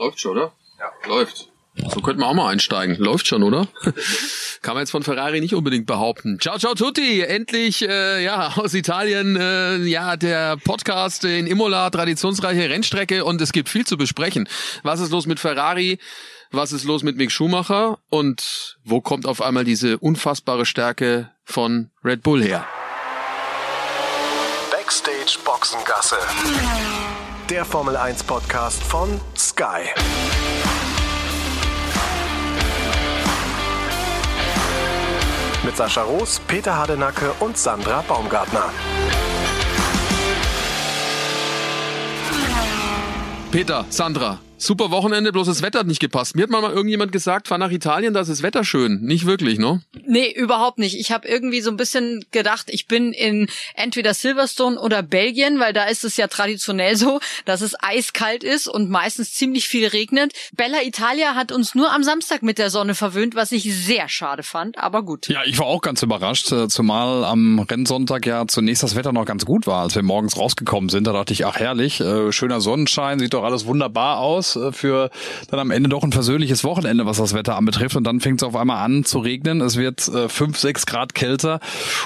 Läuft schon, oder? Ja. Läuft. So könnten wir auch mal einsteigen. Läuft schon, oder? Kann man jetzt von Ferrari nicht unbedingt behaupten. Ciao, ciao tutti. Endlich, äh, ja, aus Italien, äh, ja, der Podcast in Imola, traditionsreiche Rennstrecke und es gibt viel zu besprechen. Was ist los mit Ferrari? Was ist los mit Mick Schumacher? Und wo kommt auf einmal diese unfassbare Stärke von Red Bull her? Backstage Boxengasse. Der Formel 1 Podcast von Sky. Mit Sascha Roos, Peter Hardenacke und Sandra Baumgartner. Peter, Sandra, Super Wochenende, bloß das Wetter hat nicht gepasst. Mir hat mal irgendjemand gesagt, fahr nach Italien, da ist das Wetter schön. Nicht wirklich, ne? Nee, überhaupt nicht. Ich habe irgendwie so ein bisschen gedacht, ich bin in entweder Silverstone oder Belgien, weil da ist es ja traditionell so, dass es eiskalt ist und meistens ziemlich viel regnet. Bella Italia hat uns nur am Samstag mit der Sonne verwöhnt, was ich sehr schade fand, aber gut. Ja, ich war auch ganz überrascht, äh, zumal am Rennsonntag ja zunächst das Wetter noch ganz gut war, als wir morgens rausgekommen sind. Da dachte ich, ach herrlich, äh, schöner Sonnenschein, sieht doch alles wunderbar aus äh, für dann am Ende doch ein versöhnliches Wochenende, was das Wetter anbetrifft. Und dann fängt es auf einmal an zu regnen. Es wird äh, fünf, sechs Grad kälter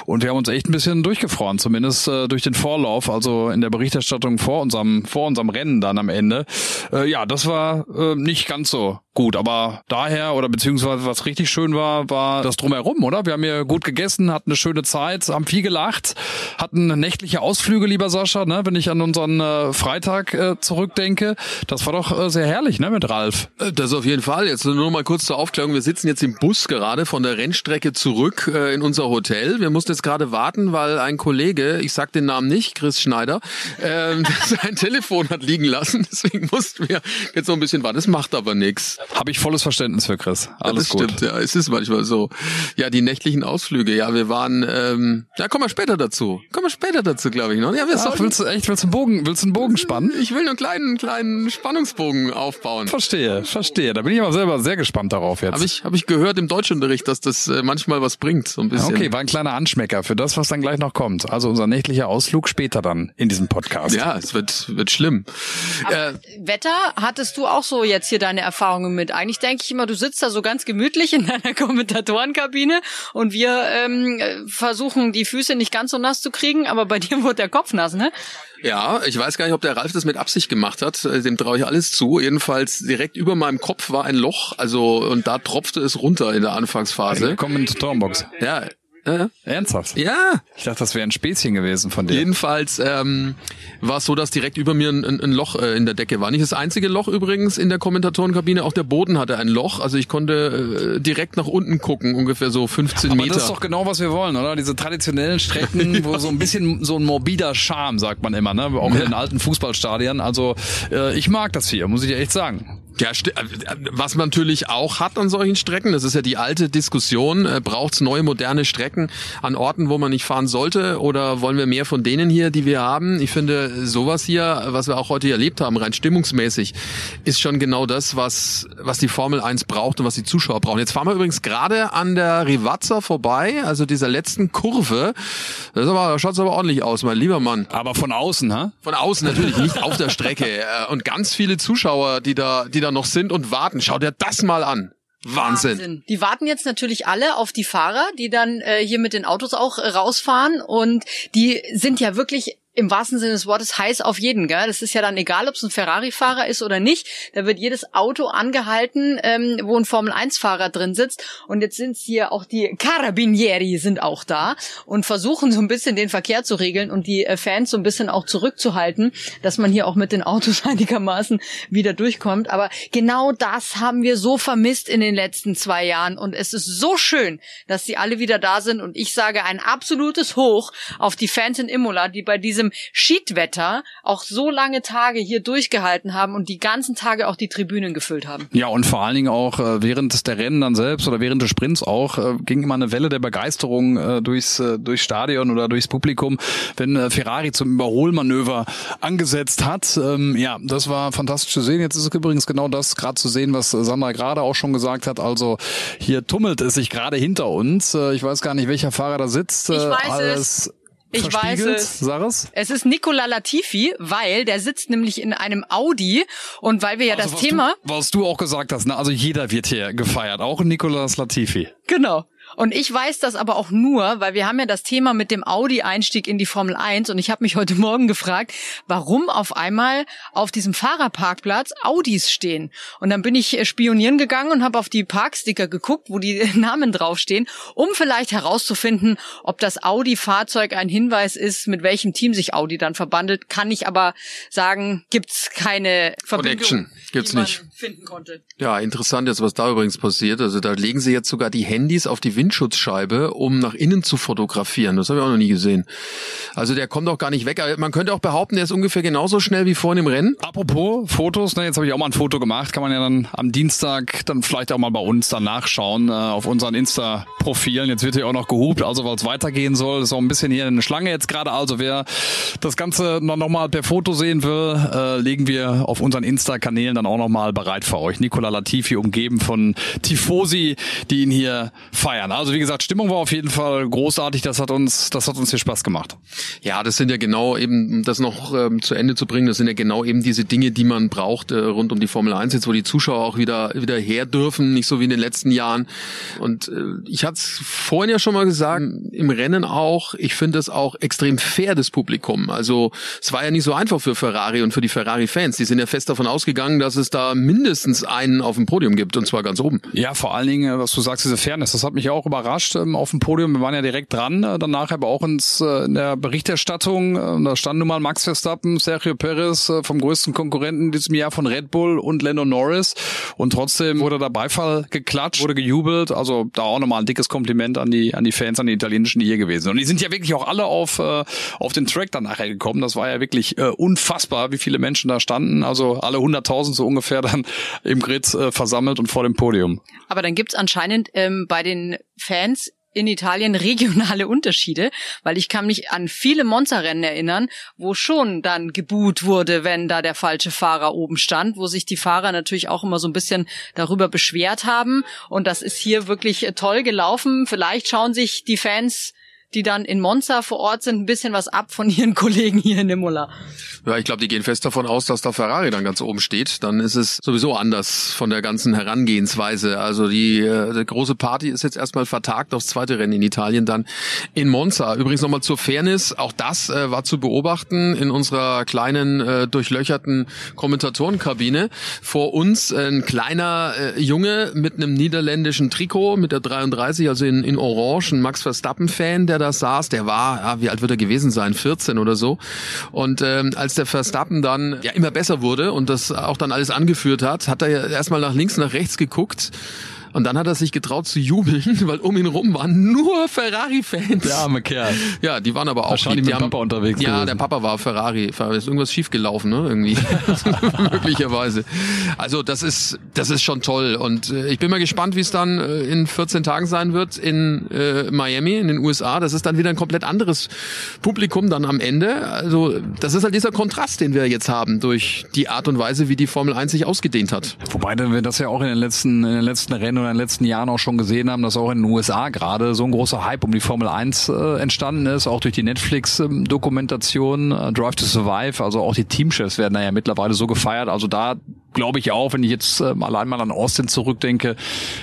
und wir haben uns echt ein bisschen durchgefroren, zumindest äh, durch den Vorlauf, also in der Berichterstattung vor unserem, vor unserem Rennen dann am Ende. Äh, ja, das war äh, nicht ganz so gut, aber daher oder beziehungsweise was richtig schön war, war das drumherum, oder? Wir haben hier gut gegessen, hatten eine schöne Zeit, haben viel gelacht, hatten nächtliche Ausflüge, lieber Sascha, ne? wenn ich an unseren äh, Freitag äh, zurückdenke. Das war doch äh, sehr herrlich, ne, mit Ralf. Äh, das auf jeden Fall. Jetzt nur noch mal kurz zur Aufklärung. Wir sitzen jetzt im Bus gerade von der Rennstrecke zurück äh, in unser Hotel. Wir mussten jetzt gerade warten, weil ein Kollege, ich sag den Namen nicht, Chris Schneider, äh, sein Telefon hat liegen lassen. Deswegen mussten wir jetzt noch ein bisschen warten. Das macht aber nichts. Habe ich volles Verständnis für Chris. Alles ja, das gut. stimmt, ja. Es ist manchmal so. Ja, die nächtlichen Ausflüge. Ja, wir waren, ähm, ja, kommen wir später dazu. Kommen wir später dazu, glaube ich noch. Ja, wir Ach, willst du echt, willst du einen Bogen, willst du einen Bogen spannen? Ich will nur einen kleinen, kleinen Spannungsbogen aufbauen. Verstehe, verstehe. Da bin ich aber selber sehr gespannt darauf jetzt. Habe ich, hab ich gehört im Deutschunterricht, dass das äh, manchmal was bringt, so ein bisschen. Okay, war ein kleiner Anschmecker für das, was dann gleich noch kommt. Also unser nächtlicher Ausflug später dann in diesem Podcast. Ja, es wird, wird schlimm. Äh, Wetter, hattest du auch so jetzt hier deine Erfahrungen mit? Eigentlich denke ich immer, du sitzt da so ganz gemütlich in deiner Kommentatorenkabine und wir ähm, versuchen die Füße nicht ganz so nass zu kriegen, aber bei dir wurde der Kopf nass, ne? Ja, ich weiß gar nicht, ob der Ralf das mit Absicht gemacht hat. Äh, dem traue ich alles zu. Jedenfalls direkt über meinem Kopf war ein Loch, also und da tropfte es runter in der Anfangsphase. Willkommen in Torenbox. Ja, äh? Ernsthaft? Ja. Ich dachte, das wäre ein Späßchen gewesen von dir. Jedenfalls ähm, war es so, dass direkt über mir ein, ein Loch äh, in der Decke war. Nicht das einzige Loch übrigens in der Kommentatorenkabine, auch der Boden hatte ein Loch. Also ich konnte äh, direkt nach unten gucken, ungefähr so 15 Aber Meter. das ist doch genau, was wir wollen, oder? Diese traditionellen Strecken, ja. wo so ein bisschen so ein morbider Charme, sagt man immer, ne? Auch in den alten Fußballstadien. Also äh, ich mag das hier, muss ich echt sagen. Ja, äh, was man natürlich auch hat an solchen Strecken, das ist ja die alte Diskussion, äh, braucht es neue moderne Strecken an Orten, wo man nicht fahren sollte oder wollen wir mehr von denen hier, die wir haben? Ich finde, sowas hier, was wir auch heute erlebt haben, rein stimmungsmäßig, ist schon genau das, was, was die Formel 1 braucht und was die Zuschauer brauchen. Jetzt fahren wir übrigens gerade an der Rivazza vorbei, also dieser letzten Kurve. Das aber, schaut aber ordentlich aus, mein lieber Mann. Aber von außen, ha? Von außen natürlich, nicht auf der Strecke. Äh, und ganz viele Zuschauer, die da, die da noch sind und warten. Schau dir das mal an. Wahnsinn. Wahnsinn. Die warten jetzt natürlich alle auf die Fahrer, die dann äh, hier mit den Autos auch äh, rausfahren und die sind ja wirklich im wahrsten Sinne des Wortes heiß auf jeden. Gell? Das ist ja dann egal, ob es ein Ferrari-Fahrer ist oder nicht. Da wird jedes Auto angehalten, ähm, wo ein Formel-1-Fahrer drin sitzt. Und jetzt sind hier auch die Carabinieri sind auch da und versuchen so ein bisschen den Verkehr zu regeln und die äh, Fans so ein bisschen auch zurückzuhalten, dass man hier auch mit den Autos einigermaßen wieder durchkommt. Aber genau das haben wir so vermisst in den letzten zwei Jahren. Und es ist so schön, dass sie alle wieder da sind. Und ich sage ein absolutes Hoch auf die Fans in Imola, die bei diesem diesem Schiedwetter auch so lange Tage hier durchgehalten haben und die ganzen Tage auch die Tribünen gefüllt haben. Ja, und vor allen Dingen auch äh, während der Rennen dann selbst oder während des Sprints auch äh, ging immer eine Welle der Begeisterung äh, durchs, äh, durchs Stadion oder durchs Publikum, wenn äh, Ferrari zum Überholmanöver angesetzt hat. Ähm, ja, das war fantastisch zu sehen. Jetzt ist es übrigens genau das gerade zu sehen, was Sandra gerade auch schon gesagt hat. Also hier tummelt es sich gerade hinter uns. Äh, ich weiß gar nicht, welcher Fahrer da sitzt. Ich weiß Alles es Ich weiß es. Sag es. Es ist Nicola Latifi, weil der sitzt nämlich in einem Audi und weil wir ja Also, das was Thema Du, was du auch gesagt hast, ne? Also jeder wird hier gefeiert, auch Nicolas Latifi. Genau. Und ich weiß das aber auch nur, weil wir haben ja das Thema mit dem Audi-Einstieg in die Formel 1 und ich habe mich heute Morgen gefragt, warum auf einmal auf diesem Fahrerparkplatz Audis stehen. Und dann bin ich äh, spionieren gegangen und habe auf die Parksticker geguckt, wo die Namen draufstehen, um vielleicht herauszufinden, ob das Audi-Fahrzeug ein Hinweis ist, mit welchem Team sich Audi dann verbandelt. Kann ich aber sagen, gibt's keine Verbindung, Connection. Gibt's nicht. finden konnte. Ja, interessant jetzt, was da übrigens passiert. Also da legen sie jetzt sogar die Handys auf die Windschutzscheibe, um nach innen zu fotografieren. Das habe ich auch noch nie gesehen. Also der kommt auch gar nicht weg. Aber Man könnte auch behaupten, der ist ungefähr genauso schnell wie vorhin im Rennen. Apropos Fotos, ne, jetzt habe ich auch mal ein Foto gemacht, kann man ja dann am Dienstag dann vielleicht auch mal bei uns dann nachschauen äh, auf unseren Insta-Profilen. Jetzt wird hier auch noch gehupt, also weil es weitergehen soll, ist auch ein bisschen hier eine Schlange jetzt gerade. Also wer das Ganze noch, noch mal per Foto sehen will, äh, legen wir auf unseren Insta-Kanälen dann auch noch mal bereit für euch. Nicola Latifi umgeben von Tifosi, die ihn hier feiern. Also wie gesagt, Stimmung war auf jeden Fall großartig. Das hat uns, das hat uns hier Spaß gemacht. Ja, das sind ja genau eben, um das noch ähm, zu Ende zu bringen, das sind ja genau eben diese Dinge, die man braucht äh, rund um die Formel 1 jetzt, wo die Zuschauer auch wieder wieder her dürfen, nicht so wie in den letzten Jahren. Und äh, ich hatte es vorhin ja schon mal gesagt, im Rennen auch, ich finde es auch extrem fair, das Publikum. Also es war ja nicht so einfach für Ferrari und für die Ferrari-Fans. Die sind ja fest davon ausgegangen, dass es da mindestens einen auf dem Podium gibt, und zwar ganz oben. Ja, vor allen Dingen, äh, was du sagst, diese Fairness, das hat mich auch überrascht ähm, auf dem Podium. Wir waren ja direkt dran, äh, danach aber auch ins, äh, in der Berichterstattung. Äh, da stand nun mal Max Verstappen, Sergio Perez äh, vom größten Konkurrenten diesem Jahr von Red Bull und Lando Norris. Und trotzdem wurde da Beifall geklatscht, wurde gejubelt. Also da auch nochmal ein dickes Kompliment an die, an die Fans, an die italienischen, die hier gewesen sind. Und die sind ja wirklich auch alle auf, äh, auf den Track dann nachher gekommen. Das war ja wirklich äh, unfassbar, wie viele Menschen da standen. Also alle 100.000 so ungefähr dann im Grid äh, versammelt und vor dem Podium. Aber dann gibt's anscheinend ähm, bei den Fans in Italien regionale Unterschiede, weil ich kann mich an viele Monza-Rennen erinnern, wo schon dann gebuht wurde, wenn da der falsche Fahrer oben stand, wo sich die Fahrer natürlich auch immer so ein bisschen darüber beschwert haben. Und das ist hier wirklich äh, toll gelaufen. Vielleicht schauen sich die Fans die dann in Monza vor Ort sind, ein bisschen was ab von ihren Kollegen hier in Imola. Ja, ich glaube, die gehen fest davon aus, dass da Ferrari dann ganz oben steht. Dann ist es sowieso anders von der ganzen Herangehensweise. Also die, äh, die große Party ist jetzt erstmal vertagt aufs zweite Rennen in Italien, dann in Monza. Übrigens nochmal zur Fairness, auch das äh, war zu beobachten in unserer kleinen, äh, durchlöcherten Kommentatorenkabine. Vor uns ein kleiner äh, Junge mit einem niederländischen Trikot, mit der 33, also in, in Orange, ein Max Verstappen-Fan, der da saß. Der war, ja, wie alt wird er gewesen sein? 14 oder so. Und ähm, als der Verstappen dann ja immer besser wurde und das auch dann alles angeführt hat, hat er ja erstmal nach links, nach rechts geguckt. Und dann hat er sich getraut zu jubeln, weil um ihn rum waren nur Ferrari-Fans. Der arme Kerl. Ja, die waren aber auch Wahrscheinlich die, die mit dem Papa unterwegs Ja, gewesen. der Papa war Ferrari. Da ist irgendwas schiefgelaufen, ne? Irgendwie. Möglicherweise. Also das ist, das ist schon toll. Und äh, ich bin mal gespannt, wie es dann äh, in 14 Tagen sein wird in äh, Miami, in den USA. Das ist dann wieder ein komplett anderes Publikum dann am Ende. Also das ist halt dieser Kontrast, den wir jetzt haben durch die Art und Weise, wie die Formel 1 sich ausgedehnt hat. Wobei wir das ja auch in den letzten, in den letzten Rennen in den letzten Jahren auch schon gesehen haben, dass auch in den USA gerade so ein großer Hype um die Formel 1 äh, entstanden ist, auch durch die Netflix-Dokumentation äh, Drive to Survive. Also auch die Teamchefs werden da ja mittlerweile so gefeiert. Also da glaube ich auch, wenn ich jetzt ähm, allein mal an Austin zurückdenke,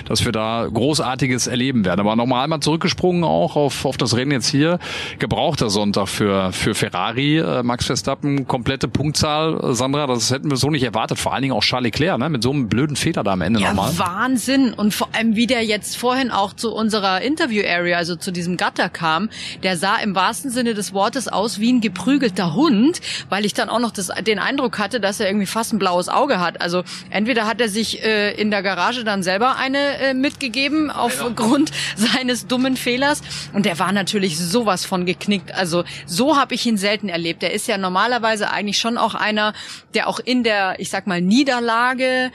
dass wir da Großartiges erleben werden. Aber nochmal einmal zurückgesprungen auch auf, auf das Rennen jetzt hier. Gebrauchter Sonntag für, für Ferrari. Äh, Max Verstappen, komplette Punktzahl. Äh, Sandra, das hätten wir so nicht erwartet. Vor allen Dingen auch Charles Leclerc, ne? mit so einem blöden Fehler da am Ende Ja, nochmal. Wahnsinn. Und vor allem, wie der jetzt vorhin auch zu unserer Interview-Area, also zu diesem Gatter kam, der sah im wahrsten Sinne des Wortes aus wie ein geprügelter Hund, weil ich dann auch noch das, den Eindruck hatte, dass er irgendwie fast ein blaues Auge hat. Also entweder hat er sich äh, in der Garage dann selber eine äh, mitgegeben aufgrund seines dummen Fehlers und der war natürlich sowas von geknickt. Also so habe ich ihn selten erlebt. Er ist ja normalerweise eigentlich schon auch einer, der auch in der, ich sag mal, Niederlage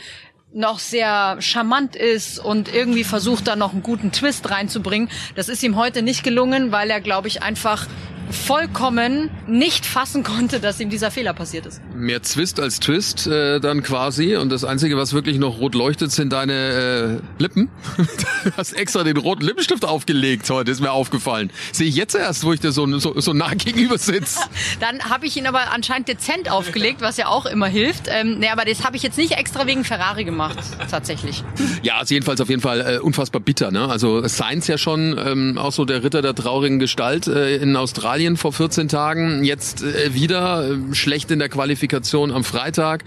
noch sehr charmant ist und irgendwie versucht da noch einen guten Twist reinzubringen. Das ist ihm heute nicht gelungen, weil er, glaube ich, einfach vollkommen nicht fassen konnte, dass ihm dieser Fehler passiert ist. Mehr Zwist als Twist äh, dann quasi. Und das Einzige, was wirklich noch rot leuchtet, sind deine äh, Lippen. du hast extra den roten Lippenstift aufgelegt heute, ist mir aufgefallen. Sehe ich jetzt erst, wo ich dir so, so, so nah gegenüber sitze. Dann habe ich ihn aber anscheinend dezent aufgelegt, was ja auch immer hilft. Ähm, nee, aber das habe ich jetzt nicht extra wegen Ferrari gemacht, tatsächlich. Ja, also jedenfalls auf jeden Fall äh, unfassbar bitter. Ne? Also Sainz ja schon ähm, auch so der Ritter der traurigen Gestalt äh, in Australien vor 14 Tagen. Jetzt äh, wieder äh, schlecht in der Qualifikation am Freitag.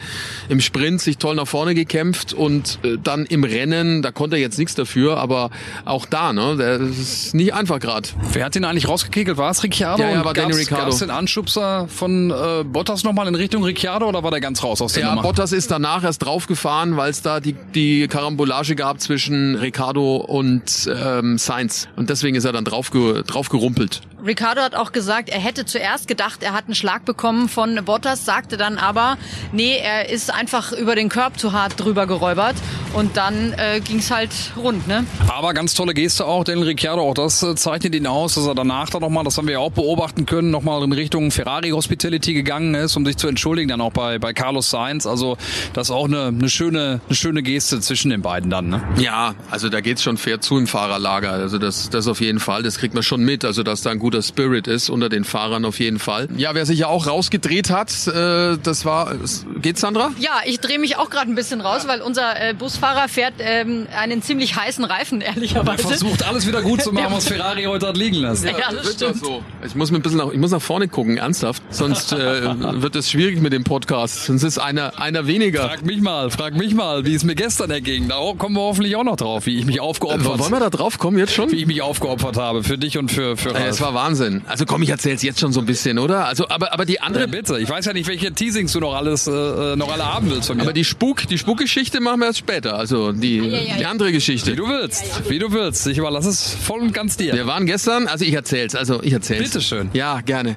Im Sprint sich toll nach vorne gekämpft und äh, dann im Rennen, da konnte er jetzt nichts dafür, aber auch da, ne, das ist nicht einfach gerade. Wer hat den eigentlich rausgekegelt? War es Ricciardo? Ja, ja, war Daniel Ricciardo. gab's den Anschubser von äh, Bottas nochmal in Richtung Ricciardo oder war der ganz raus aus der Ja, Nummer? Bottas ist danach erst draufgefahren, weil es da die, die Karambolage gab zwischen Ricardo und ähm, Sainz. Und deswegen ist er dann draufge, draufgerumpelt. Ricardo hat auch gesagt, er hätte zuerst gedacht, er hat einen Schlag bekommen von Bottas, sagte dann aber, nee, er ist einfach über den Körb zu hart drüber geräubert und dann äh, ging's halt rund, ne? Aber ganz tolle Geste auch, Daniel Ricciardo, auch das äh, zeichnet ihn aus, dass er danach dann nochmal, das haben wir ja auch beobachten können, nochmal in Richtung Ferrari Hospitality gegangen ist, um sich zu entschuldigen, dann auch bei, bei Carlos Sainz. Also das ist auch eine, eine, schöne, eine schöne Geste zwischen den beiden dann. Ne? Ja, also da geht's schon fair zu im Fahrerlager. Also das, das auf jeden Fall. Das kriegt man schon mit. Also dass da ein guter Spirit ist unter den Fahrern auf jeden Fall. Ja, wer sich ja auch rausgedreht hat, äh, das war. Geht's, Sandra? Ja, ich drehe mich auch gerade ein bisschen raus, weil unser äh, Busfahrer fährt ähm, einen ziemlich heißen Reifen, ehrlicherweise. Versucht alles wieder gut zu machen, was Ferrari heute hat liegen lassen. Ja, das Wird stimmt. so. Ich muss mir ein bisschen nach, ich muss nach vorne gucken, ernsthaft. Sonst äh, wird es schwierig mit dem Podcast. Sonst ist einer, einer weniger. Frag mich mal, frag mich mal, wie es mir gestern erging. Da kommen wir hoffentlich auch noch drauf, wie ich mich Äh, aufgeopfert, wollen wir da drauf kommen jetzt schon? wie ich mich aufgeopfert habe für dich und für für Äh, Ralf. Es war Wahnsinn. Also komm, ich erzähl's jetzt schon so ein bisschen, oder? Also, aber, aber die Ja, andere, bitte. Ich weiß ja nicht, welche Teasings du noch alles äh, äh, noch alle haben willst von mir. aber die Spuk, die Spukgeschichte machen wir erst später. Also die, ja, die andere Geschichte. wie du willst, wie du willst. Ich überlasse es voll und ganz dir. Wir waren gestern, also ich erzähl's, also ich erzähl's. Bitteschön. Ja, gerne.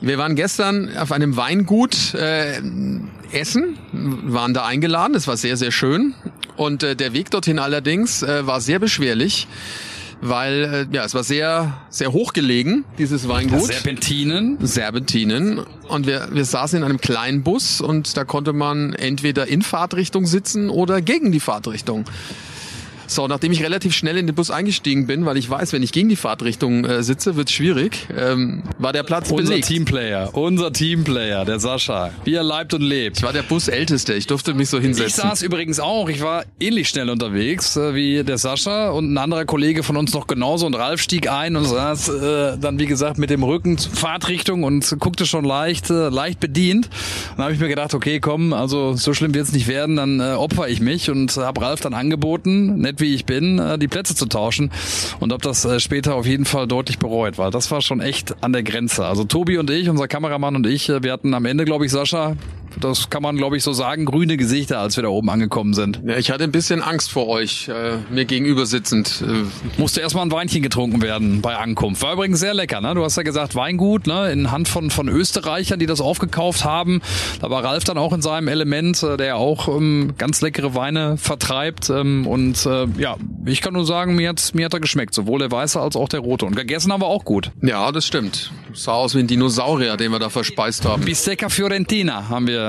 Wir waren gestern auf einem Weingut äh, essen, waren da eingeladen, das war sehr, sehr schön. Und äh, der Weg dorthin allerdings äh, war sehr beschwerlich, weil äh, ja, es war sehr, sehr hoch gelegen, dieses Weingut. Serpentinen. Serpentinen und wir, wir saßen in einem kleinen Bus und da konnte man entweder in Fahrtrichtung sitzen oder gegen die Fahrtrichtung. So, nachdem ich relativ schnell in den Bus eingestiegen bin, weil ich weiß, wenn ich gegen die Fahrtrichtung äh, sitze, wird's schwierig, ähm, war der Platz Unser belegt. Teamplayer, unser Teamplayer, der Sascha. Wie er leibt und lebt. Ich war der Busälteste, ich durfte mich so Ich hinsetzen. saß übrigens auch, ich war ähnlich schnell unterwegs äh, wie der Sascha und ein anderer Kollege von uns noch genauso und Ralf stieg ein und saß äh, dann wie gesagt mit dem Rücken zur Fahrtrichtung und guckte schon leicht äh, leicht bedient. Und dann habe ich mir gedacht, okay, komm, also so schlimm wird's nicht werden, dann äh, opfer ich mich und habe Ralf dann angeboten, nett wie ich bin, äh, die Plätze zu tauschen und habe das äh, später auf jeden Fall deutlich bereut, weil das war schon echt an der Grenze. Also Tobi und ich, unser Kameramann und ich, äh, wir hatten am Ende, glaube ich, Sascha, das kann man, glaube ich, so sagen, grüne Gesichter, als wir da oben angekommen sind. ja, ich hatte ein bisschen Angst vor euch, äh, mir gegenüber sitzend. Äh, Musste erstmal ein Weinchen getrunken werden bei Ankunft. War übrigens sehr lecker, ne? Du hast ja gesagt, Weingut, ne? In Hand von, von Österreichern, die das aufgekauft haben. Da war Ralf dann auch in seinem Element, äh, der auch ähm, ganz leckere Weine vertreibt. Ähm, und äh, ja, ich kann nur sagen, mir hat, mir hat er geschmeckt. Sowohl der weiße als auch der rote. Und gegessen haben wir auch gut. ja, das stimmt. Sah aus wie ein Dinosaurier, den wir da verspeist haben. Bistecca Fiorentina haben wir,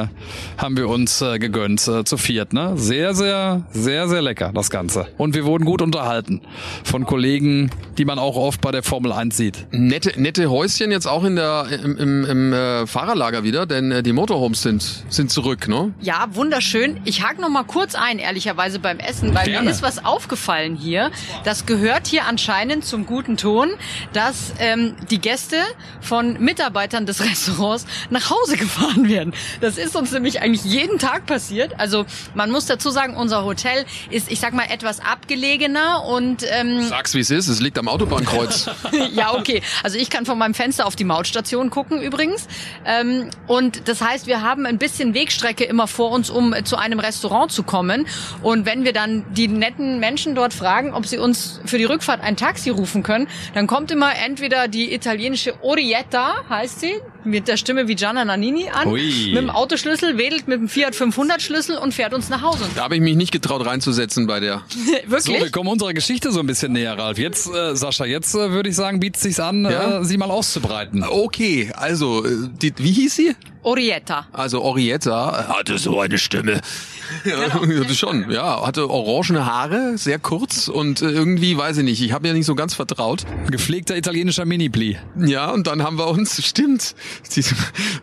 haben wir uns äh, gegönnt, äh, zu viert. Ne? Sehr, sehr, sehr, sehr lecker, das Ganze. Und wir wurden gut unterhalten von Kollegen, die man auch oft bei der Formel 1 sieht. Nette, nette Häuschen jetzt auch in der, im, im, im äh, Fahrerlager wieder, denn äh, die Motorhomes sind, sind zurück, ne? Ja, wunderschön. Ich hake noch mal kurz ein, ehrlicherweise beim Essen, weil Gerne. mir ist was aufgefallen hier. Das gehört hier anscheinend zum guten Ton, dass ähm, die Gäste von Mitarbeitern des Restaurants nach Hause gefahren werden. Das ist uns nämlich eigentlich jeden Tag passiert. Also man muss dazu sagen, unser Hotel ist, ich sag mal, etwas abgelegener und ähm, Sag's wie es ist, es liegt am Autobahnkreuz. ja, okay. Also ich kann von meinem Fenster auf die Mautstation gucken übrigens. Ähm, und das heißt, wir haben ein bisschen Wegstrecke immer vor uns, um zu einem Restaurant zu kommen. Und wenn wir dann die netten Menschen dort fragen, ob sie uns für die Rückfahrt ein Taxi rufen können, dann kommt immer entweder die italienische Orietta, heißt sie, mit der Stimme wie Gianna Nannini an, Ui. mit dem Autoschlüssel, wedelt mit dem Fiat 500 Schlüssel und fährt uns nach Hause. Da habe ich mich nicht getraut reinzusetzen bei der. So, Wirklich? wir kommen unserer Geschichte so ein bisschen näher, Ralf. Jetzt, äh, Sascha, jetzt äh, würde ich sagen, bietet sich's an, Ja? äh, sie mal auszubreiten. Okay, also, äh, die, wie hieß sie? Orietta. Also Orietta hatte so eine Stimme. Ja, hatte schon, ja, hatte orangene Haare, sehr kurz und äh, irgendwie, weiß ich nicht, ich habe ja nicht so ganz vertraut. Gepflegter italienischer Mini-Pli. Ja, und dann haben wir uns, stimmt,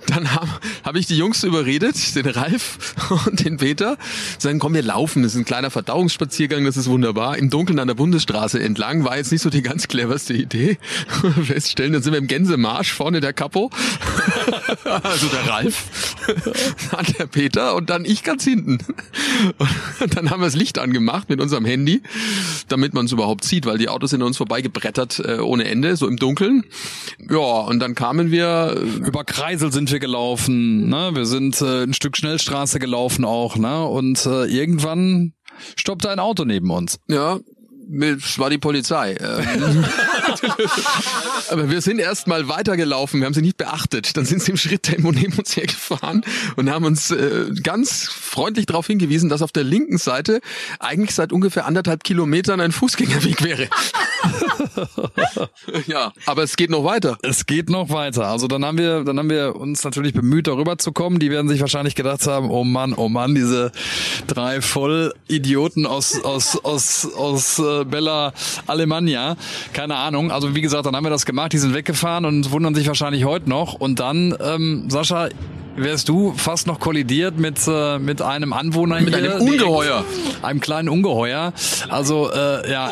dann habe hab ich die Jungs überredet, den Ralf und den Peter, sagen, komm, wir laufen, das ist ein kleiner Verdauungsspaziergang, das ist wunderbar, im Dunkeln an der Bundesstraße entlang, war jetzt nicht so die ganz cleverste Idee. Feststellen, dann sind wir im Gänsemarsch, vorne der Kapo, also der Ralf, dann der Peter und dann ich ganz hinten. Und dann haben wir das Licht angemacht mit unserem Handy, damit man es überhaupt sieht, weil die Autos sind uns vorbeigebrettert äh, ohne Ende, so im Dunkeln. Ja, und dann kamen wir, Über Kreisel sind wir gelaufen, ne? Wir sind äh, ein Stück Schnellstraße gelaufen auch, ne? Und äh, irgendwann stoppte ein Auto neben uns. ja, es war die Polizei. Ähm, Aber wir sind erst mal weitergelaufen, wir haben sie nicht beachtet. Dann sind sie im Schritttempo neben uns hergefahren und haben uns äh, ganz freundlich darauf hingewiesen, dass auf der linken Seite eigentlich seit ungefähr anderthalb Kilometern ein Fußgängerweg wäre. ja, aber es geht noch weiter. Es geht noch weiter. Also dann haben wir, dann haben wir uns natürlich bemüht, darüber zu kommen. Die werden sich wahrscheinlich gedacht haben, oh Mann, oh Mann, diese drei Vollidioten aus, aus, aus, aus äh, Bella Alemannia. Keine Ahnung. Also wie gesagt, dann haben wir das gemacht, die sind weggefahren und wundern sich wahrscheinlich heute noch. Und dann, ähm, Sascha, wärst du fast noch kollidiert mit, äh, mit einem Anwohner Mit hier. einem Ungeheuer. Direkt, einem kleinen Ungeheuer. Also, äh, ja.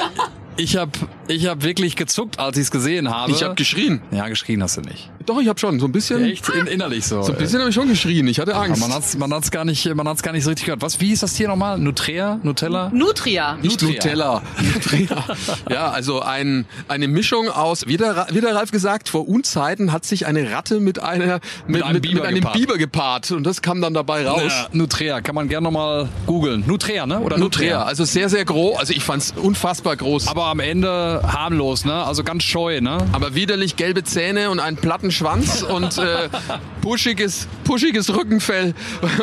Ich habe ich hab wirklich gezuckt, als ich es gesehen habe. Ich habe geschrien. Ja, geschrien hast du nicht. Doch, ich habe schon so ein bisschen. Echt in, innerlich so. So ein bisschen habe ich schon geschrien. Ich hatte Aber Angst. man hat's, man hat's gar nicht, man hat's gar nicht so richtig gehört. Was, wie ist das hier nochmal? Nutrea? Nutella? Nutria. Nicht Nutria. Nutella. Nutria. Ja, also ein, eine Mischung aus, wie der, wie der Ralf gesagt, vor Unzeiten hat sich eine Ratte mit einer, mit, einem mit, Biber mit einem gepaart. Biber gepaart und das kam dann dabei raus. Ja, Nutrea, kann man gerne nochmal googeln. Nutrea, ne? Oder Nutria, also sehr, sehr groß. Also ich fand's unfassbar groß. Aber am Ende harmlos, ne? Also ganz scheu, ne? Aber widerlich gelbe Zähne und einen platten Schwanz und äh, puschiges, puschiges Rückenfell.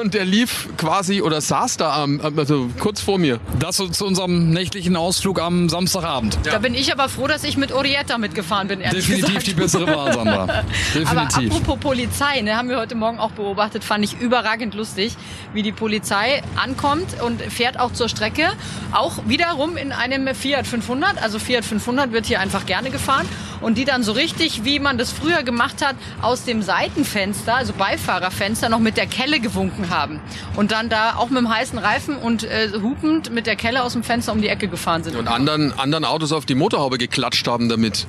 Und der lief quasi oder saß da am, also kurz vor mir. Das zu unserem nächtlichen Ausflug am Samstagabend. Da bin ich aber froh, dass ich mit Orietta mitgefahren bin, ehrlich Definitiv gesagt. die bessere Wahl, Sandra. Aber Definitiv. apropos Polizei, ne, haben wir heute Morgen auch beobachtet, fand ich überragend lustig, wie die Polizei ankommt und fährt auch zur Strecke. Auch wiederum in einem Fiat 500. Also Fiat 500 wird hier einfach gerne gefahren. Und die dann so richtig, wie man das früher gemacht hat, aus dem Seitenfenster, also Beifahrerfenster, noch mit der Kelle gewunken haben. Und dann da auch mit dem heißen Reifen und äh, hupend mit der Kelle aus dem Fenster um die Ecke gefahren sind. Und anderen, anderen Autos auf die Motorhaube geklatscht haben damit.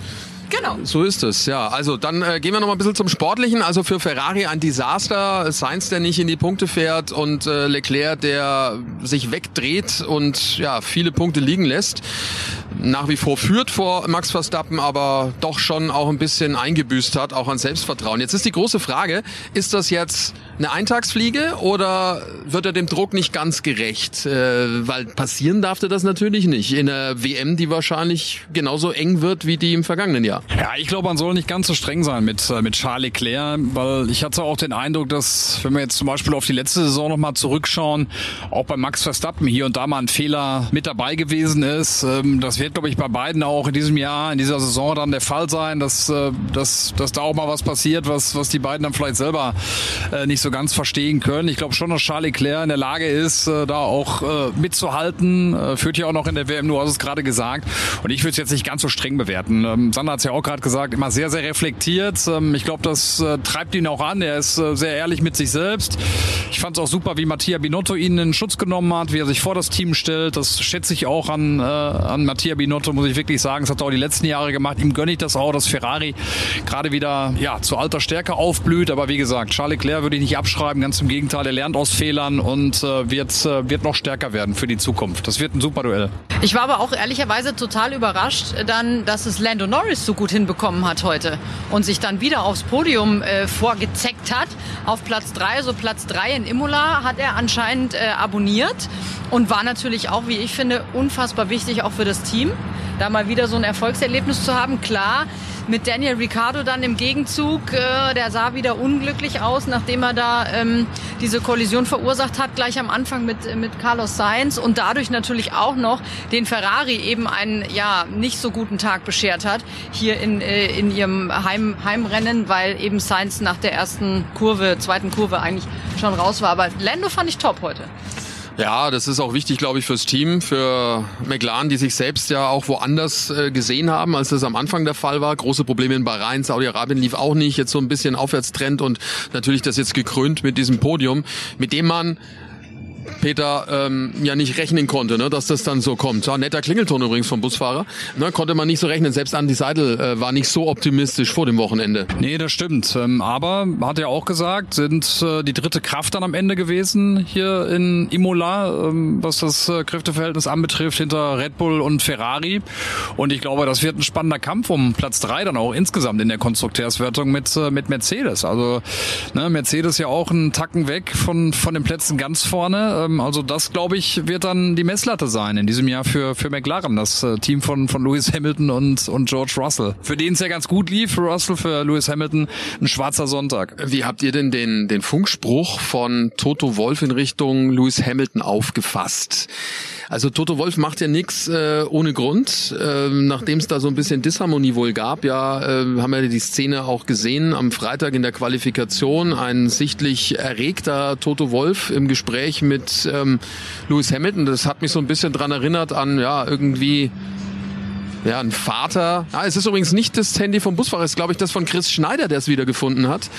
Genau. So ist es, ja. Also dann äh, gehen wir noch mal ein bisschen zum Sportlichen. Also für Ferrari ein Desaster. Sainz, der nicht in die Punkte fährt und äh, Leclerc, der sich wegdreht und ja viele Punkte liegen lässt. Nach wie vor führt vor Max Verstappen, aber doch schon auch ein bisschen eingebüßt hat, auch an Selbstvertrauen. Jetzt ist die große Frage, ist das jetzt eine Eintagsfliege oder wird er dem Druck nicht ganz gerecht? Äh, weil passieren darf das natürlich nicht in einer WM, die wahrscheinlich genauso eng wird wie die im vergangenen Jahr. Ja, ich glaube, man soll nicht ganz so streng sein mit, äh, mit Charles Leclerc, weil ich hatte auch den Eindruck, dass, wenn wir jetzt zum Beispiel auf die letzte Saison nochmal zurückschauen, auch bei Max Verstappen hier und da mal ein Fehler mit dabei gewesen ist. Ähm, Das wird, glaube ich, bei beiden auch in diesem Jahr, in dieser Saison dann der Fall sein, dass, äh, dass, dass da auch mal was passiert, was, was die beiden dann vielleicht selber äh, nicht so ganz verstehen können. Ich glaube schon, dass Charles Leclerc in der Lage ist, äh, da auch äh, mitzuhalten. Äh, Führt ja auch noch in der WM, du hast es gerade gesagt. Und ich würde es jetzt nicht ganz so streng bewerten. Ähm, Sandra hat es ja auch gerade gesagt, immer sehr, sehr reflektiert. Ähm, ich glaube, das treibt ihn auch an. Er ist sehr ehrlich mit sich selbst. Ich fand es auch super, wie Mattia Binotto ihn in Schutz genommen hat, wie er sich vor das Team stellt. Das schätze ich auch an, an Mattia Binotto, muss ich wirklich sagen. Das hat er auch die letzten Jahre gemacht. Ihm gönne ich das auch, dass Ferrari gerade wieder ja, zu alter Stärke aufblüht. Aber wie gesagt, Charles Leclerc würde ich nicht abschreiben. Ganz im Gegenteil, er lernt aus Fehlern und äh, wird, äh, wird noch stärker werden für die Zukunft. Das wird ein super Duell. Ich war aber auch ehrlicherweise total überrascht, dann, dass es Lando Norris so gut hinbekommen hat heute und sich dann wieder aufs Podium äh, vorgezeckt hat. Auf Platz drei, also Platz drei in Imola hat er anscheinend äh, abonniert und war natürlich auch, wie ich finde, unfassbar wichtig auch für das Team, da mal wieder so ein Erfolgserlebnis zu haben. Klar, mit Daniel Ricciardo dann im Gegenzug. Äh, der sah wieder unglücklich aus, nachdem er da ähm, diese Kollision verursacht hat, gleich am Anfang mit, mit Carlos Sainz und dadurch natürlich auch noch den Ferrari eben einen ja nicht so guten Tag beschert hat hier in, äh, in ihrem Heim, Heimrennen, weil eben Sainz nach der ersten Kurve, zweiten Kurve eigentlich schon raus war. Aber Lando fand ich top heute. Ja, das ist auch wichtig, glaube ich, fürs Team, für McLaren, die sich selbst ja auch woanders äh, gesehen haben, als das am Anfang der Fall war. Große Probleme in Bahrain, Saudi-Arabien lief auch nicht, jetzt so ein bisschen Aufwärtstrend und natürlich das jetzt gekrönt mit diesem Podium, mit dem man Peter ähm, ja nicht rechnen konnte, ne, dass das dann so kommt. Ja, netter Klingelton übrigens vom Busfahrer. Ne, konnte man nicht so rechnen. Selbst Andy Seidel äh, war nicht so optimistisch vor dem Wochenende. Nee, das stimmt. Ähm, aber hat er auch gesagt, sind äh, die dritte Kraft dann am Ende gewesen hier in Imola, ähm, was das äh, Kräfteverhältnis anbetrifft, hinter Red Bull und Ferrari. Und ich glaube, das wird ein spannender Kampf um Platz drei dann auch insgesamt in der Konstrukteurswertung mit, äh, mit Mercedes. Also ne, Mercedes ja auch einen Tacken weg von, von den Plätzen ganz vorne ähm, also das, glaube ich, wird dann die Messlatte sein in diesem Jahr für, für McLaren, das äh, Team von, von Lewis Hamilton und, und George Russell. Für den es ja ganz gut lief, für Russell, für Lewis Hamilton, ein schwarzer Sonntag. Wie habt ihr denn den, den Funkspruch von Toto Wolf in Richtung Lewis Hamilton aufgefasst? Also Toto Wolf macht ja nichts äh, ohne Grund. Äh, Nachdem es da so ein bisschen Disharmonie wohl gab, ja, äh, haben wir die Szene auch gesehen am Freitag in der Qualifikation. Ein sichtlich erregter Toto Wolf im Gespräch mit ähm, Lewis Hamilton. Das hat mich so ein bisschen dran erinnert an, ja, irgendwie ja, ein Vater. Ah, es ist übrigens nicht das Handy vom Busfahrer, es ist, glaube ich, das von Chris Schneider, der es wieder gefunden hat.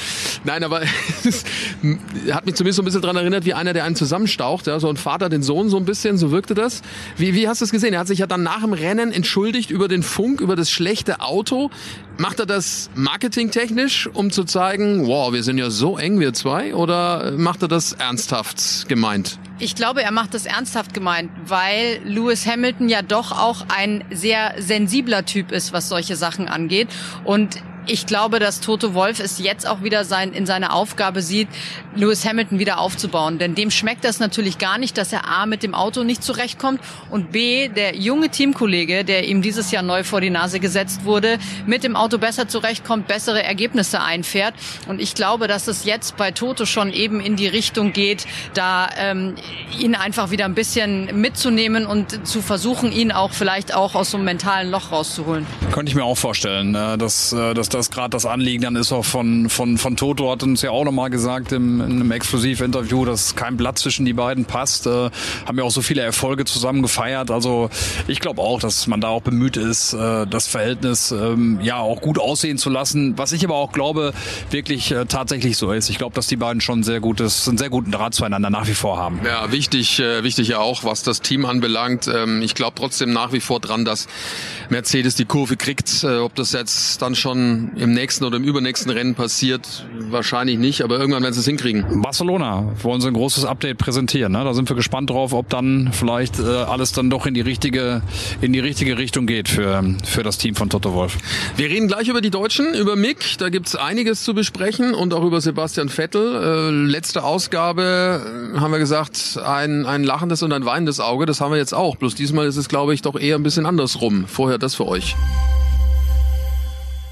Nein, aber es hat mich zumindest so ein bisschen dran erinnert, wie einer, der einen zusammenstaucht. Ja, so ein Vater, den Sohn, so ein bisschen, so wirkte das. Wie, wie hast du es gesehen? Er hat sich ja dann nach dem Rennen entschuldigt über den Funk, über das schlechte Auto. Macht er das marketingtechnisch, um zu zeigen, wow, wir sind ja so eng, wir zwei? Oder macht er das ernsthaft gemeint? Ich glaube, er macht das ernsthaft gemeint, weil Lewis Hamilton ja doch auch ein sehr sensibler Typ ist, was solche Sachen angeht. Und ich glaube, dass Toto Wolf es jetzt auch wieder sein, in seiner Aufgabe sieht, Lewis Hamilton wieder aufzubauen. Denn dem schmeckt das natürlich gar nicht, dass er A mit dem Auto nicht zurechtkommt und B, der junge Teamkollege, der ihm dieses Jahr neu vor die Nase gesetzt wurde, mit dem Auto besser zurechtkommt, bessere Ergebnisse einfährt. Und ich glaube, dass es jetzt bei Toto schon eben in die Richtung geht, da ähm, ihn einfach wieder ein bisschen mitzunehmen und zu versuchen, ihn auch vielleicht auch aus so einem mentalen Loch rauszuholen. Könnte ich mir auch vorstellen, äh, dass, äh, dass das gerade das Anliegen dann ist auch von, von, von Toto, hat uns ja auch nochmal gesagt im, in einem Exklusivinterview, dass kein Blatt zwischen die beiden passt. Äh, haben ja auch so viele Erfolge zusammen gefeiert. Also ich glaube auch, dass man da auch bemüht ist, äh, das Verhältnis ähm, ja auch gut aussehen zu lassen. Was ich aber auch glaube, wirklich äh, tatsächlich so ist. Ich glaube, dass die beiden schon sehr gutes, einen sehr guten Draht zueinander nach wie vor haben. Ja, wichtig, äh, wichtig ja auch, was das Team anbelangt. Ähm, ich glaube trotzdem nach wie vor dran, dass Mercedes die Kurve kriegt. Äh, ob das jetzt dann schon im nächsten oder im übernächsten Rennen passiert, wahrscheinlich nicht, aber irgendwann werden sie es hinkriegen. Barcelona wollen sie ein großes Update präsentieren. Ne? Da sind wir gespannt drauf, ob dann vielleicht äh, alles dann doch in die richtige in die richtige Richtung geht für für das Team von Toto Wolf. Wir reden gleich über die Deutschen, über Mick. Da gibt's einiges zu besprechen und auch über Sebastian Vettel. Äh, letzte Ausgabe äh, haben wir gesagt, ein ein lachendes und ein weinendes Auge. Das haben wir jetzt auch. Bloß diesmal ist es, glaube ich, doch eher ein bisschen andersrum. Vorher das für euch.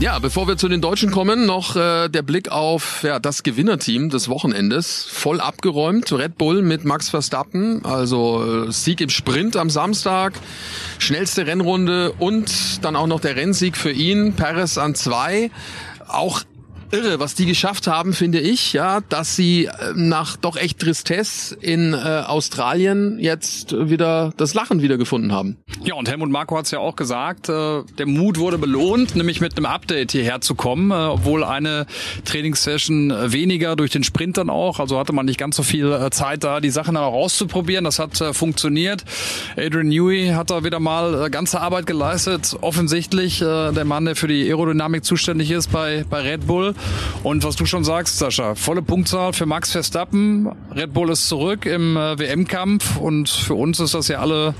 Ja, bevor wir zu den Deutschen kommen, noch äh, der Blick auf ja, das Gewinnerteam des Wochenendes. Voll abgeräumt. Red Bull mit Max Verstappen, also äh, Sieg im Sprint am Samstag, schnellste Rennrunde und dann auch noch der Rennsieg für ihn. Perez an zwei. Auch irre, was die geschafft haben, finde ich, ja, dass sie äh, nach doch echt Tristesse in äh, Australien jetzt wieder das Lachen wiedergefunden haben. Ja, und Helmut Marko hat es ja auch gesagt, äh, der Mut wurde belohnt, nämlich mit einem Update hierher zu kommen, äh, obwohl eine Trainingssession weniger durch den Sprint dann auch, also hatte man nicht ganz so viel äh, Zeit da, die Sachen dann auch auszuprobieren. Das hat äh, funktioniert. Adrian Newey hat da wieder mal äh, ganze Arbeit geleistet, offensichtlich äh, der Mann, der für die Aerodynamik zuständig ist bei, bei Red Bull. Und was du schon sagst, Sascha, volle Punktzahl für Max Verstappen. Red Bull ist zurück im äh, WM-Kampf und für uns ist das ja alle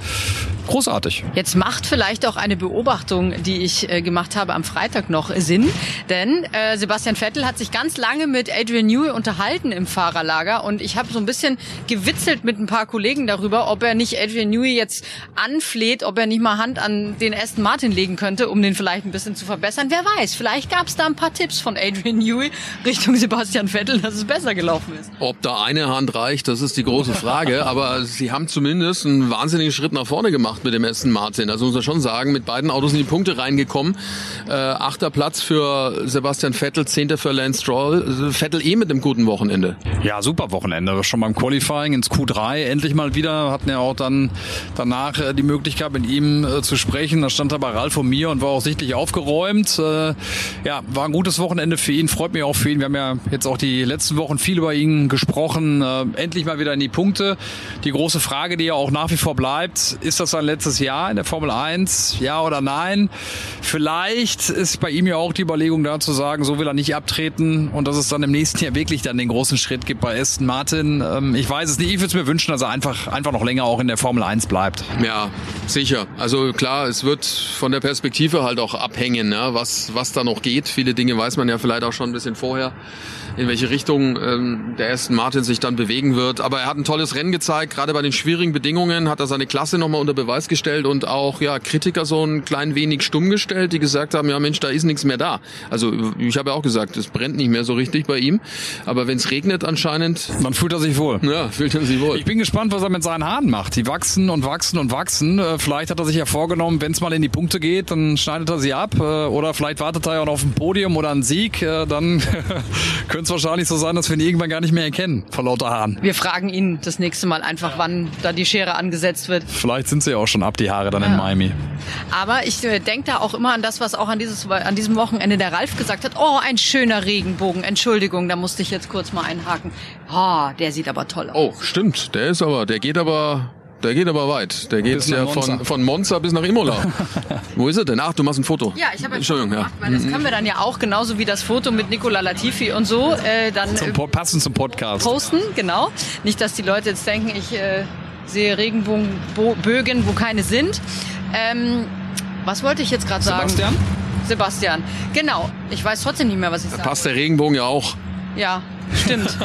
großartig. Jetzt macht vielleicht auch eine Beobachtung, die ich äh, gemacht habe am Freitag noch Sinn, denn äh, Sebastian Vettel hat sich ganz lange mit Adrian Newey unterhalten im Fahrerlager und ich habe so ein bisschen gewitzelt mit ein paar Kollegen darüber, ob er nicht Adrian Newey jetzt anfleht, ob er nicht mal Hand an den Aston Martin legen könnte, um den vielleicht ein bisschen zu verbessern. Wer weiß, vielleicht gab es da ein paar Tipps von Adrian Newey Richtung Sebastian Vettel, dass es besser gelaufen ist. Ob da eine Hand reicht, das ist die große Frage, aber sie haben zumindest einen wahnsinnigen Schritt nach vorne gemacht mit dem Aston Martin. Also muss man schon sagen, mit beiden Autos in die Punkte reingekommen. Äh, achter Platz für Sebastian Vettel, zehnter für Lance Stroll. Vettel eh mit einem guten Wochenende. Ja, super Wochenende. Schon beim Qualifying ins Q3 endlich mal wieder. Hatten ja auch dann danach äh, die Möglichkeit mit ihm äh, zu sprechen. Da stand er bei Ralf und mir und war auch sichtlich aufgeräumt. Äh, ja, war ein gutes Wochenende für ihn. Freut mich auch für ihn. Wir haben ja jetzt auch die letzten Wochen viel über ihn gesprochen. Äh, endlich mal wieder in die Punkte. Die große Frage, die ja auch nach wie vor bleibt, ist das sein letztes Jahr in der Formel 1? Ja oder nein? Vielleicht ist bei ihm ja auch die Überlegung da zu sagen, so will er nicht abtreten und dass es dann im nächsten Jahr wirklich dann den großen Schritt gibt bei Aston Martin. Ähm, ich weiß es nicht. Ich würde es mir wünschen, dass er einfach, einfach noch länger auch in der Formel 1 bleibt. Ja, sicher. Also klar, es wird von der Perspektive halt auch abhängen, ja, was, was da noch geht. Viele Dinge weiß man ja vielleicht auch schon ein bisschen vorher in welche Richtung ähm, der Aston Martin sich dann bewegen wird. Aber er hat ein tolles Rennen gezeigt, gerade bei den schwierigen Bedingungen hat er seine Klasse nochmal unter Beweis gestellt und auch ja Kritiker so ein klein wenig stumm gestellt, die gesagt haben, ja Mensch, da ist nichts mehr da. Also ich habe ja auch gesagt, es brennt nicht mehr so richtig bei ihm. Aber wenn es regnet anscheinend... Dann fühlt er sich wohl. Ja, fühlt er sich wohl. Ich bin gespannt, was er mit seinen Haaren macht. Die wachsen und wachsen und wachsen. Äh, vielleicht hat er sich ja vorgenommen, wenn es mal in die Punkte geht, dann schneidet er sie ab. Äh, oder vielleicht wartet er ja noch auf ein Podium oder einen Sieg. Äh, dann könnte es wahrscheinlich so sein, dass wir ihn irgendwann gar nicht mehr erkennen, vor lauter Haaren. Wir fragen ihn das nächste Mal einfach, wann da die Schere angesetzt wird. Vielleicht sind sie ja auch schon ab, die Haare dann ja. in Miami. Aber ich äh, denke da auch immer an das, was auch an, dieses, an diesem Wochenende der Ralf gesagt hat. Oh, ein schöner Regenbogen. Entschuldigung, da musste ich jetzt kurz mal einhaken. Oh, der sieht aber toll aus. Oh, stimmt. Der ist aber, der geht aber der geht aber weit. Der geht ja von, von Monza bis nach Imola. Wo ist er denn? Ach, du machst ein Foto. Ja, ich habe ein Entschuldigung, Foto gemacht, ja. weil das können wir dann ja auch genauso wie das Foto mit Nicola Latifi und so äh, dann zum, äh, passend zum Podcast posten. Genau. Nicht, dass die Leute jetzt denken, ich äh, sehe Regenbogenbögen, wo keine sind. Ähm, was wollte ich jetzt gerade sagen? Sebastian? Sebastian. Genau. Ich weiß trotzdem nicht mehr, was ich sage. Da passt der Regenbogen ja auch. Ja, stimmt.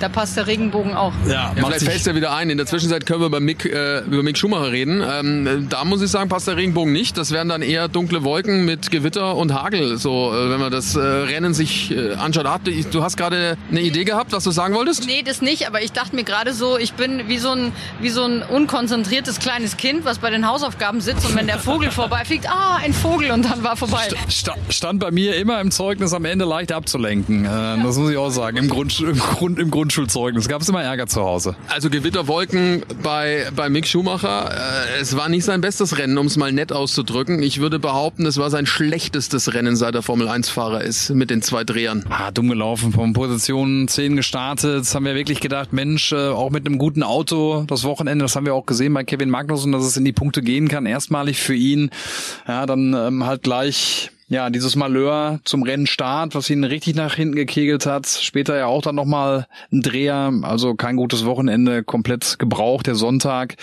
da passt der Regenbogen auch. Ja, ja vielleicht fällt er wieder ein. In der Zwischenzeit können wir über Mick, äh, über Mick Schumacher reden. Ähm, da muss ich sagen, passt der Regenbogen nicht. Das wären dann eher dunkle Wolken mit Gewitter und Hagel. So, äh, wenn man das äh, Rennen sich äh, anschaut. Du hast gerade eine Idee gehabt, was du sagen wolltest? Nee, das nicht. Aber ich dachte mir gerade so, ich bin wie so ein wie so ein unkonzentriertes kleines Kind, was bei den Hausaufgaben sitzt und wenn der Vogel vorbeifliegt, ah, ein Vogel und dann war vorbei. St stand bei mir immer im Zeugnis am Ende leicht abzulenken. Äh, das muss ich auch sagen. Im Grund, im Grund, im Grundschulzeugnis gab es immer Ärger zu Hause. Also Gewitterwolken bei, bei Mick Schumacher. Äh, es war nicht sein bestes Rennen, um es mal nett auszudrücken. Ich würde behaupten, es war sein schlechtestes Rennen, seit er Formel 1-Fahrer ist, mit den zwei Drehern. Ah, dumm gelaufen, von Position 10 gestartet. Das haben wir wirklich gedacht, Mensch, äh, auch mit einem guten Auto das Wochenende, das haben wir auch gesehen bei Kevin Magnussen, dass es in die Punkte gehen kann. Erstmalig für ihn. Ja, dann ähm, halt gleich ja, dieses Malheur zum Rennstart, was ihn richtig nach hinten gekegelt hat. Später ja auch dann nochmal ein Dreher, also kein gutes Wochenende, komplett gebraucht, der Sonntag.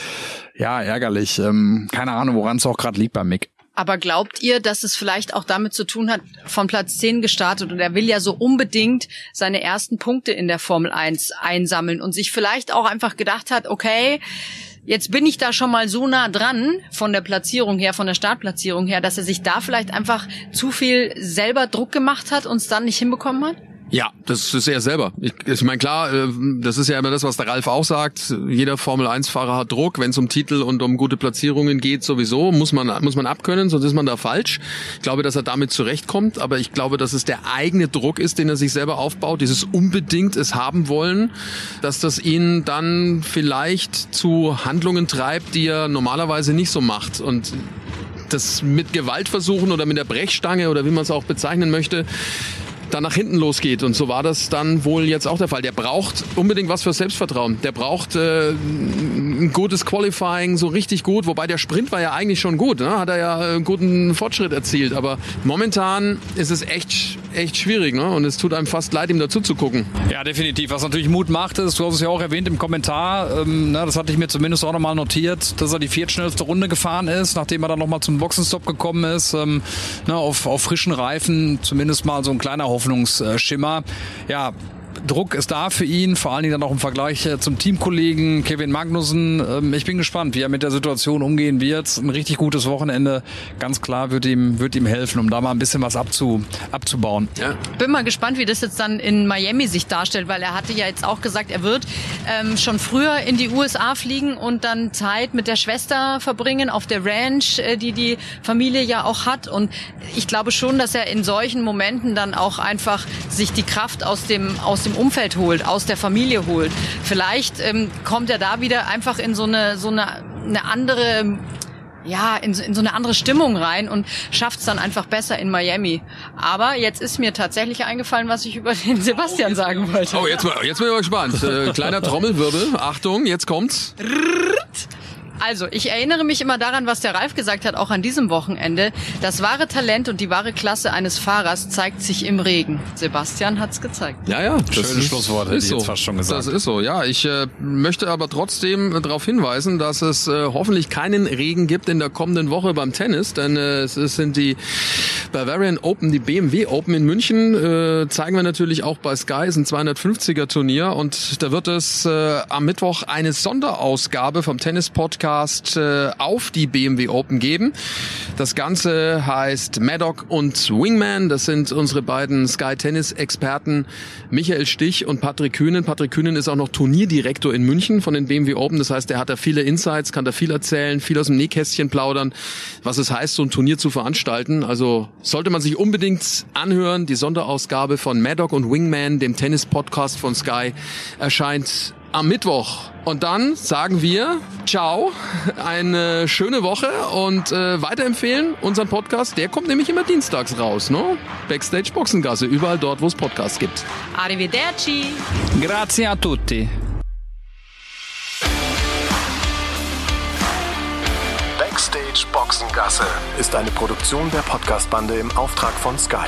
Ja, ärgerlich. Ähm, keine Ahnung, woran es auch gerade liegt bei Mick. Aber glaubt ihr, dass es vielleicht auch damit zu tun hat, von Platz 10 gestartet und er will ja so unbedingt seine ersten Punkte in der Formel 1 einsammeln und sich vielleicht auch einfach gedacht hat, okay, Jetzt bin ich da schon mal so nah dran von der Platzierung her, von der Startplatzierung her, dass er sich da vielleicht einfach zu viel selber Druck gemacht hat und es dann nicht hinbekommen hat? Ja, das ist er selber. Ich, ich meine, klar, äh, das ist ja immer das, was der Ralf auch sagt. Jeder Formel-1-Fahrer hat Druck. Wenn es um Titel und um gute Platzierungen geht, sowieso, muss man, muss man abkönnen, sonst ist man da falsch. Ich glaube, dass er damit zurechtkommt, aber ich glaube, dass es der eigene Druck ist, den er sich selber aufbaut, dieses unbedingt es haben wollen, dass das ihn dann vielleicht zu Handlungen treibt, die er normalerweise nicht so macht. Und das mit Gewalt versuchen oder mit der Brechstange oder wie man es auch bezeichnen möchte, dann nach hinten losgeht. Und so war das dann wohl jetzt auch der Fall. Der braucht unbedingt was für Selbstvertrauen. Der braucht äh, ein gutes Qualifying, so richtig gut. Wobei der Sprint war ja eigentlich schon gut. Ne? Hat er ja einen guten Fortschritt erzielt. Aber momentan ist es echt, echt schwierig. Ne? Und es tut einem fast leid, ihm dazu zu gucken. Ja, definitiv. Was natürlich Mut macht, ist, du hast es ja auch erwähnt im Kommentar, ähm, na, das hatte ich mir zumindest auch nochmal notiert, dass er die viertschnellste Runde gefahren ist, nachdem er dann nochmal zum Boxenstopp gekommen ist. Ähm, na, auf, auf frischen Reifen zumindest mal so ein kleiner Hoffnung Hoffnungsschimmer. Ja, Druck ist da für ihn, vor allen Dingen dann auch im Vergleich äh, zum Teamkollegen Kevin Magnussen. Ähm, ich bin gespannt, wie er mit der Situation umgehen wird. Ein richtig gutes Wochenende, ganz klar, wird ihm, wird ihm helfen, um da mal ein bisschen was abzu, abzubauen. Ja. Bin mal gespannt, wie das jetzt dann in Miami sich darstellt, weil er hatte ja jetzt auch gesagt, er wird ähm, schon früher in die USA fliegen und dann Zeit mit der Schwester verbringen auf der Ranch, äh, die die Familie ja auch hat. Und ich glaube schon, dass er in solchen Momenten dann auch einfach sich die Kraft aus dem aus dem dem Umfeld holt, aus der Familie holt. Vielleicht ähm, kommt er da wieder einfach in so eine, so eine, eine andere ja, in, in so eine andere Stimmung rein und schafft es dann einfach besser in Miami. Aber jetzt ist mir tatsächlich eingefallen, was ich über den Sebastian oh, sagen wollte. Oh, jetzt, jetzt bin ich mal gespannt. Äh, kleiner Trommelwirbel. Achtung, jetzt kommt's. Also, ich erinnere mich immer daran, was der Ralf gesagt hat, auch an diesem Wochenende. Das wahre Talent und die wahre Klasse eines Fahrers zeigt sich im Regen. Sebastian hat's gezeigt. Ja, ja. Das Schönes Schlusswort, hätte ich so. jetzt fast schon gesagt. Das ist so, ja. Ich äh, möchte aber trotzdem darauf hinweisen, dass es äh, hoffentlich keinen Regen gibt in der kommenden Woche beim Tennis, denn äh, es, es sind die Bavarian Open, die BMW Open in München, äh, zeigen wir natürlich auch bei Sky, ist ein 250er Turnier und da wird es äh, am Mittwoch eine Sonderausgabe vom Tennis Podcast Podcast äh, auf die BMW Open geben. Das Ganze heißt Maddock und Wingman. Das sind unsere beiden Sky Tennis Experten Michael Stich und Patrick Kühnen. Patrick Kühnen ist auch noch Turnierdirektor in München von den BMW Open. Das heißt, er hat da viele Insights, kann da viel erzählen, viel aus dem Nähkästchen plaudern, was es heißt, so ein Turnier zu veranstalten. Also sollte man sich unbedingt anhören. Die Sonderausgabe von Maddock und Wingman, dem Tennis-Podcast von Sky, erscheint am Mittwoch. Und dann sagen wir ciao, eine schöne Woche und äh, weiterempfehlen unseren Podcast. Der kommt nämlich immer dienstags raus, ne? Backstage Boxengasse, überall dort, wo es Podcasts gibt. Arrivederci. Grazie a tutti. Backstage Boxengasse ist eine Produktion der Podcastbande im Auftrag von Sky.